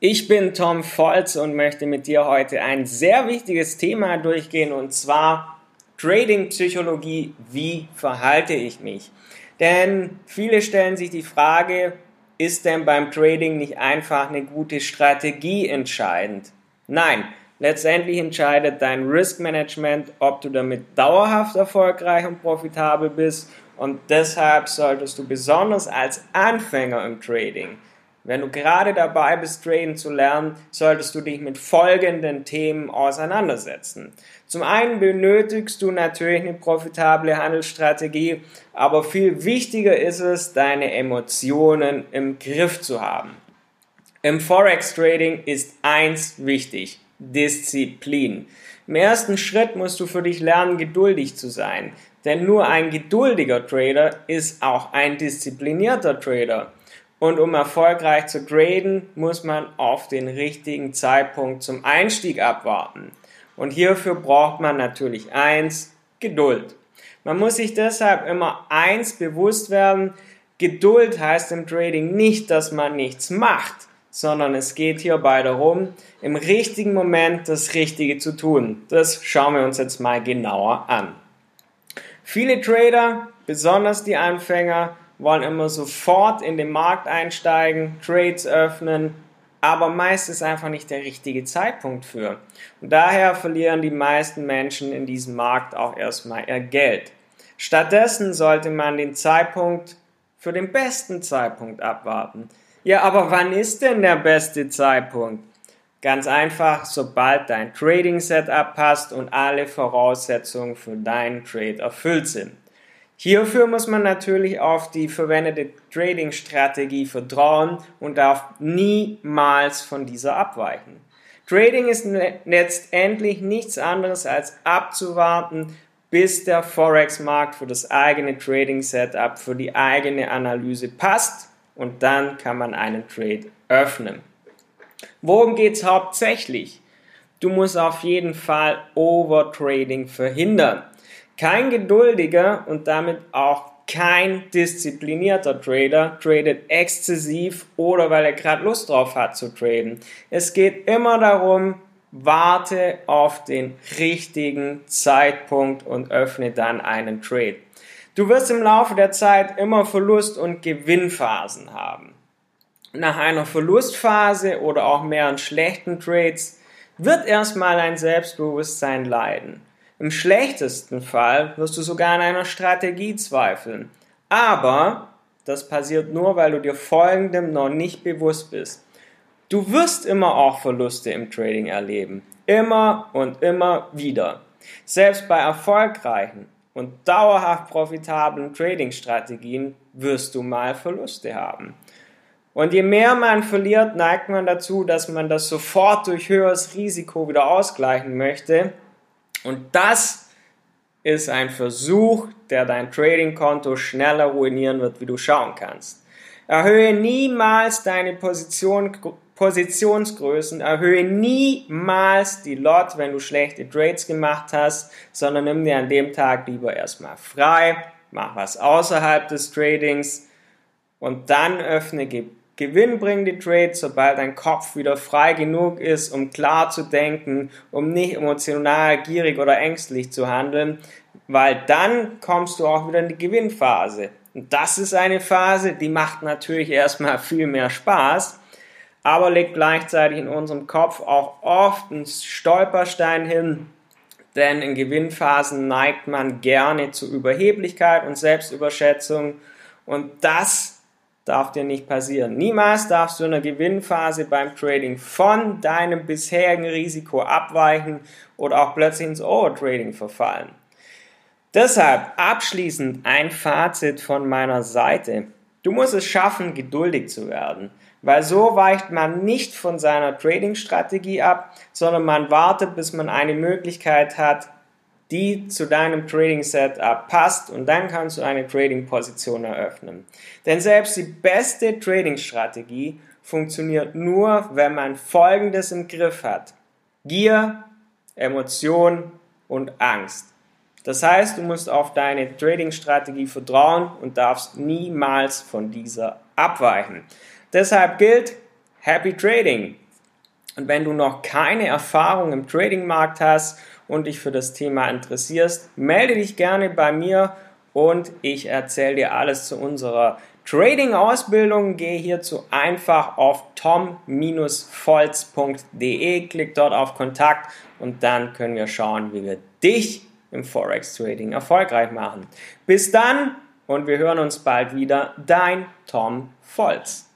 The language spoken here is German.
Ich bin Tom Volz und möchte mit dir heute ein sehr wichtiges Thema durchgehen und zwar Trading Psychologie. Wie verhalte ich mich? Denn viele stellen sich die Frage, ist denn beim Trading nicht einfach eine gute Strategie entscheidend? Nein, letztendlich entscheidet dein Risk Management, ob du damit dauerhaft erfolgreich und profitabel bist und deshalb solltest du besonders als Anfänger im Trading wenn du gerade dabei bist, Traden zu lernen, solltest du dich mit folgenden Themen auseinandersetzen. Zum einen benötigst du natürlich eine profitable Handelsstrategie, aber viel wichtiger ist es, deine Emotionen im Griff zu haben. Im Forex Trading ist eins wichtig, Disziplin. Im ersten Schritt musst du für dich lernen, geduldig zu sein. Denn nur ein geduldiger Trader ist auch ein disziplinierter Trader. Und um erfolgreich zu traden, muss man auf den richtigen Zeitpunkt zum Einstieg abwarten. Und hierfür braucht man natürlich eins, Geduld. Man muss sich deshalb immer eins bewusst werden, Geduld heißt im Trading nicht, dass man nichts macht, sondern es geht hierbei darum, im richtigen Moment das Richtige zu tun. Das schauen wir uns jetzt mal genauer an. Viele Trader, besonders die Anfänger, wollen immer sofort in den Markt einsteigen, Trades öffnen, aber meist ist einfach nicht der richtige Zeitpunkt für. Und daher verlieren die meisten Menschen in diesem Markt auch erstmal ihr Geld. Stattdessen sollte man den Zeitpunkt für den besten Zeitpunkt abwarten. Ja, aber wann ist denn der beste Zeitpunkt? Ganz einfach, sobald dein Trading Setup passt und alle Voraussetzungen für deinen Trade erfüllt sind. Hierfür muss man natürlich auf die verwendete Trading-Strategie vertrauen und darf niemals von dieser abweichen. Trading ist letztendlich nichts anderes als abzuwarten, bis der Forex-Markt für das eigene Trading-Setup, für die eigene Analyse passt und dann kann man einen Trade öffnen. Worum geht es hauptsächlich? Du musst auf jeden Fall Overtrading verhindern. Kein geduldiger und damit auch kein disziplinierter Trader tradet exzessiv oder weil er gerade Lust drauf hat zu traden. Es geht immer darum, warte auf den richtigen Zeitpunkt und öffne dann einen Trade. Du wirst im Laufe der Zeit immer Verlust- und Gewinnphasen haben. Nach einer Verlustphase oder auch mehreren schlechten Trades wird erstmal ein Selbstbewusstsein leiden. Im schlechtesten Fall wirst du sogar an einer Strategie zweifeln. Aber das passiert nur, weil du dir folgendem noch nicht bewusst bist. Du wirst immer auch Verluste im Trading erleben. Immer und immer wieder. Selbst bei erfolgreichen und dauerhaft profitablen Trading-Strategien wirst du mal Verluste haben. Und je mehr man verliert, neigt man dazu, dass man das sofort durch höheres Risiko wieder ausgleichen möchte und das ist ein Versuch, der dein Trading-Konto schneller ruinieren wird, wie du schauen kannst. Erhöhe niemals deine Position, Positionsgrößen, erhöhe niemals die Lot, wenn du schlechte Trades gemacht hast, sondern nimm dir an dem Tag lieber erstmal frei, mach was außerhalb des Tradings und dann öffne gewinnbringende Trades, sobald dein Kopf wieder frei genug ist, um klar zu denken, um nicht emotional, gierig oder ängstlich zu handeln, weil dann kommst du auch wieder in die Gewinnphase. Und das ist eine Phase, die macht natürlich erstmal viel mehr Spaß, aber legt gleichzeitig in unserem Kopf auch oft einen Stolperstein hin, denn in Gewinnphasen neigt man gerne zu Überheblichkeit und Selbstüberschätzung und das darf dir nicht passieren. Niemals darfst du in der Gewinnphase beim Trading von deinem bisherigen Risiko abweichen oder auch plötzlich ins Overtrading verfallen. Deshalb abschließend ein Fazit von meiner Seite. Du musst es schaffen, geduldig zu werden, weil so weicht man nicht von seiner Trading-Strategie ab, sondern man wartet, bis man eine Möglichkeit hat, die zu deinem Trading Setup passt und dann kannst du eine Trading Position eröffnen. Denn selbst die beste Trading Strategie funktioniert nur, wenn man Folgendes im Griff hat. Gier, Emotion und Angst. Das heißt, du musst auf deine Trading Strategie vertrauen und darfst niemals von dieser abweichen. Deshalb gilt Happy Trading. Und wenn du noch keine Erfahrung im Tradingmarkt hast und dich für das Thema interessierst, melde dich gerne bei mir und ich erzähle dir alles zu unserer Trading-Ausbildung. Geh hierzu einfach auf tom-volz.de, klick dort auf Kontakt und dann können wir schauen, wie wir dich im Forex Trading erfolgreich machen. Bis dann und wir hören uns bald wieder. Dein Tom Volz.